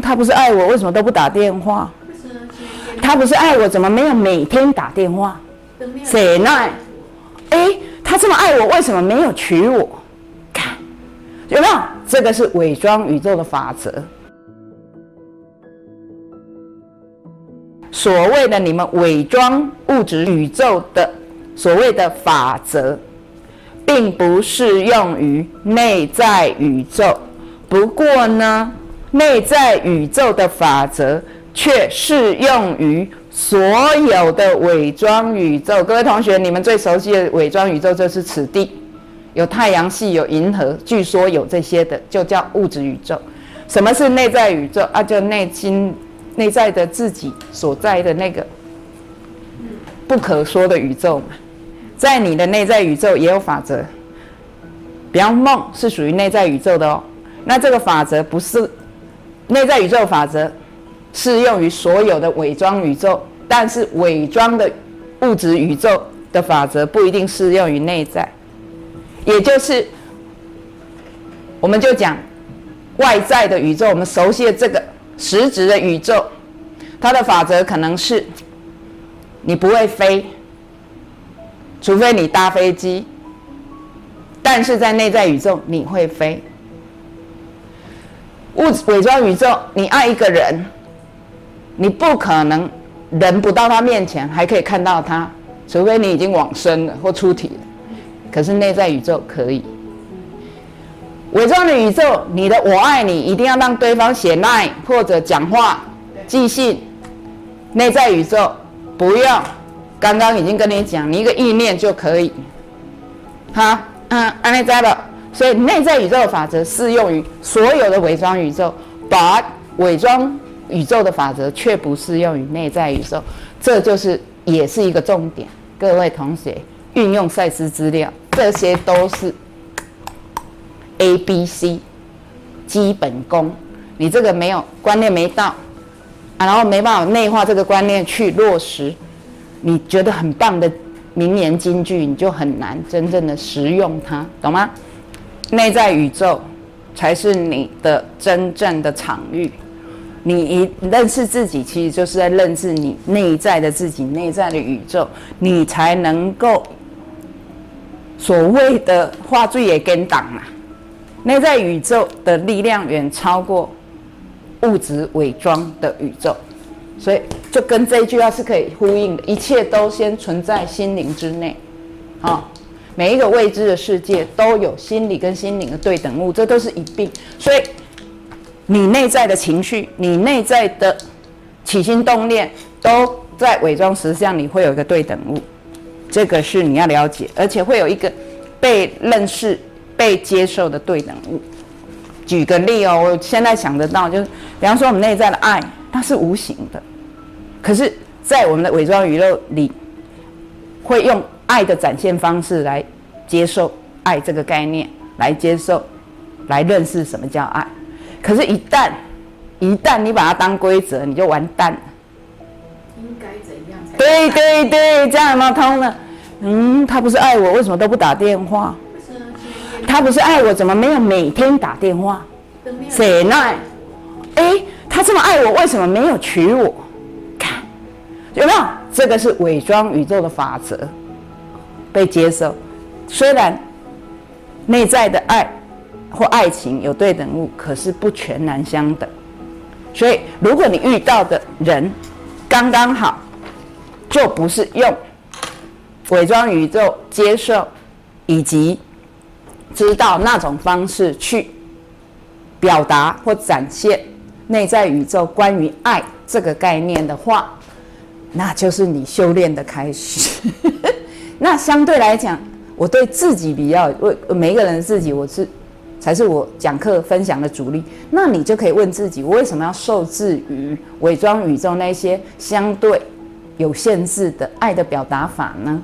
他不是爱我，为什么都不打电话？他不是爱我，怎么没有每天打电话？谁奈？哎，他这么爱我，为什么没有娶我？看，有没有？这个是伪装宇宙的法则。所谓的你们伪装物质宇宙的所谓的法则，并不适用于内在宇宙。不过呢，内在宇宙的法则却适用于所有的伪装宇宙。各位同学，你们最熟悉的伪装宇宙就是此地，有太阳系，有银河，据说有这些的，就叫物质宇宙。什么是内在宇宙啊？就内心。内在的自己所在的那个不可说的宇宙嘛，在你的内在宇宙也有法则。比方梦是属于内在宇宙的哦，那这个法则不是内在宇宙法则，适用于所有的伪装宇宙，但是伪装的物质宇宙的法则不一定适用于内在，也就是我们就讲外在的宇宙，我们熟悉的这个。实质的宇宙，它的法则可能是：你不会飞，除非你搭飞机。但是在内在宇宙，你会飞。物伪装宇宙，你爱一个人，你不可能人不到他面前还可以看到他，除非你已经往生了或出体了。可是内在宇宙可以。伪装的宇宙，你的“我爱你”一定要让对方写 line 或者讲话、寄信。内在宇宙不用，刚刚已经跟你讲，你一个意念就可以。好，嗯，安内在了。所以内在宇宙的法则适用于所有的伪装宇宙，把伪装宇宙的法则却不适用于内在宇宙。这就是也是一个重点。各位同学，运用赛斯资料，这些都是。A、B、C，基本功，你这个没有观念没到啊，然后没办法内化这个观念去落实，你觉得很棒的名言金句，你就很难真正的实用它，懂吗？内在宇宙才是你的真正的场域，你一认识自己，其实就是在认识你内在的自己，内在的宇宙，你才能够所谓的话最也跟党啊。内在宇宙的力量远超过物质伪装的宇宙，所以就跟这一句话是可以呼应的。一切都先存在心灵之内，啊，每一个未知的世界都有心理跟心灵的对等物，这都是一并。所以你内在的情绪，你内在的起心动念，都在伪装实相里会有一个对等物，这个是你要了解，而且会有一个被认识。被接受的对等物。举个例哦，我现在想得到，就是比方说我们内在的爱，它是无形的，可是，在我们的伪装宇宙里，会用爱的展现方式来接受爱这个概念，来接受，来认识什么叫爱。可是，一旦一旦你把它当规则，你就完蛋了。应该怎样才？对对对，这样有没有通了？嗯，他不是爱我，为什么都不打电话？他不是爱我，怎么没有每天打电话？谁奈？哎，他这么爱我，为什么没有娶我？看有没有？这个是伪装宇宙的法则，被接受。虽然内在的爱或爱情有对等物，可是不全然相等。所以，如果你遇到的人刚刚好，就不是用伪装宇宙接受以及。知道那种方式去表达或展现内在宇宙关于爱这个概念的话，那就是你修炼的开始。那相对来讲，我对自己比较为每一个人自己，我是才是我讲课分享的主力。那你就可以问自己：我为什么要受制于伪装宇宙那些相对有限制的爱的表达法呢？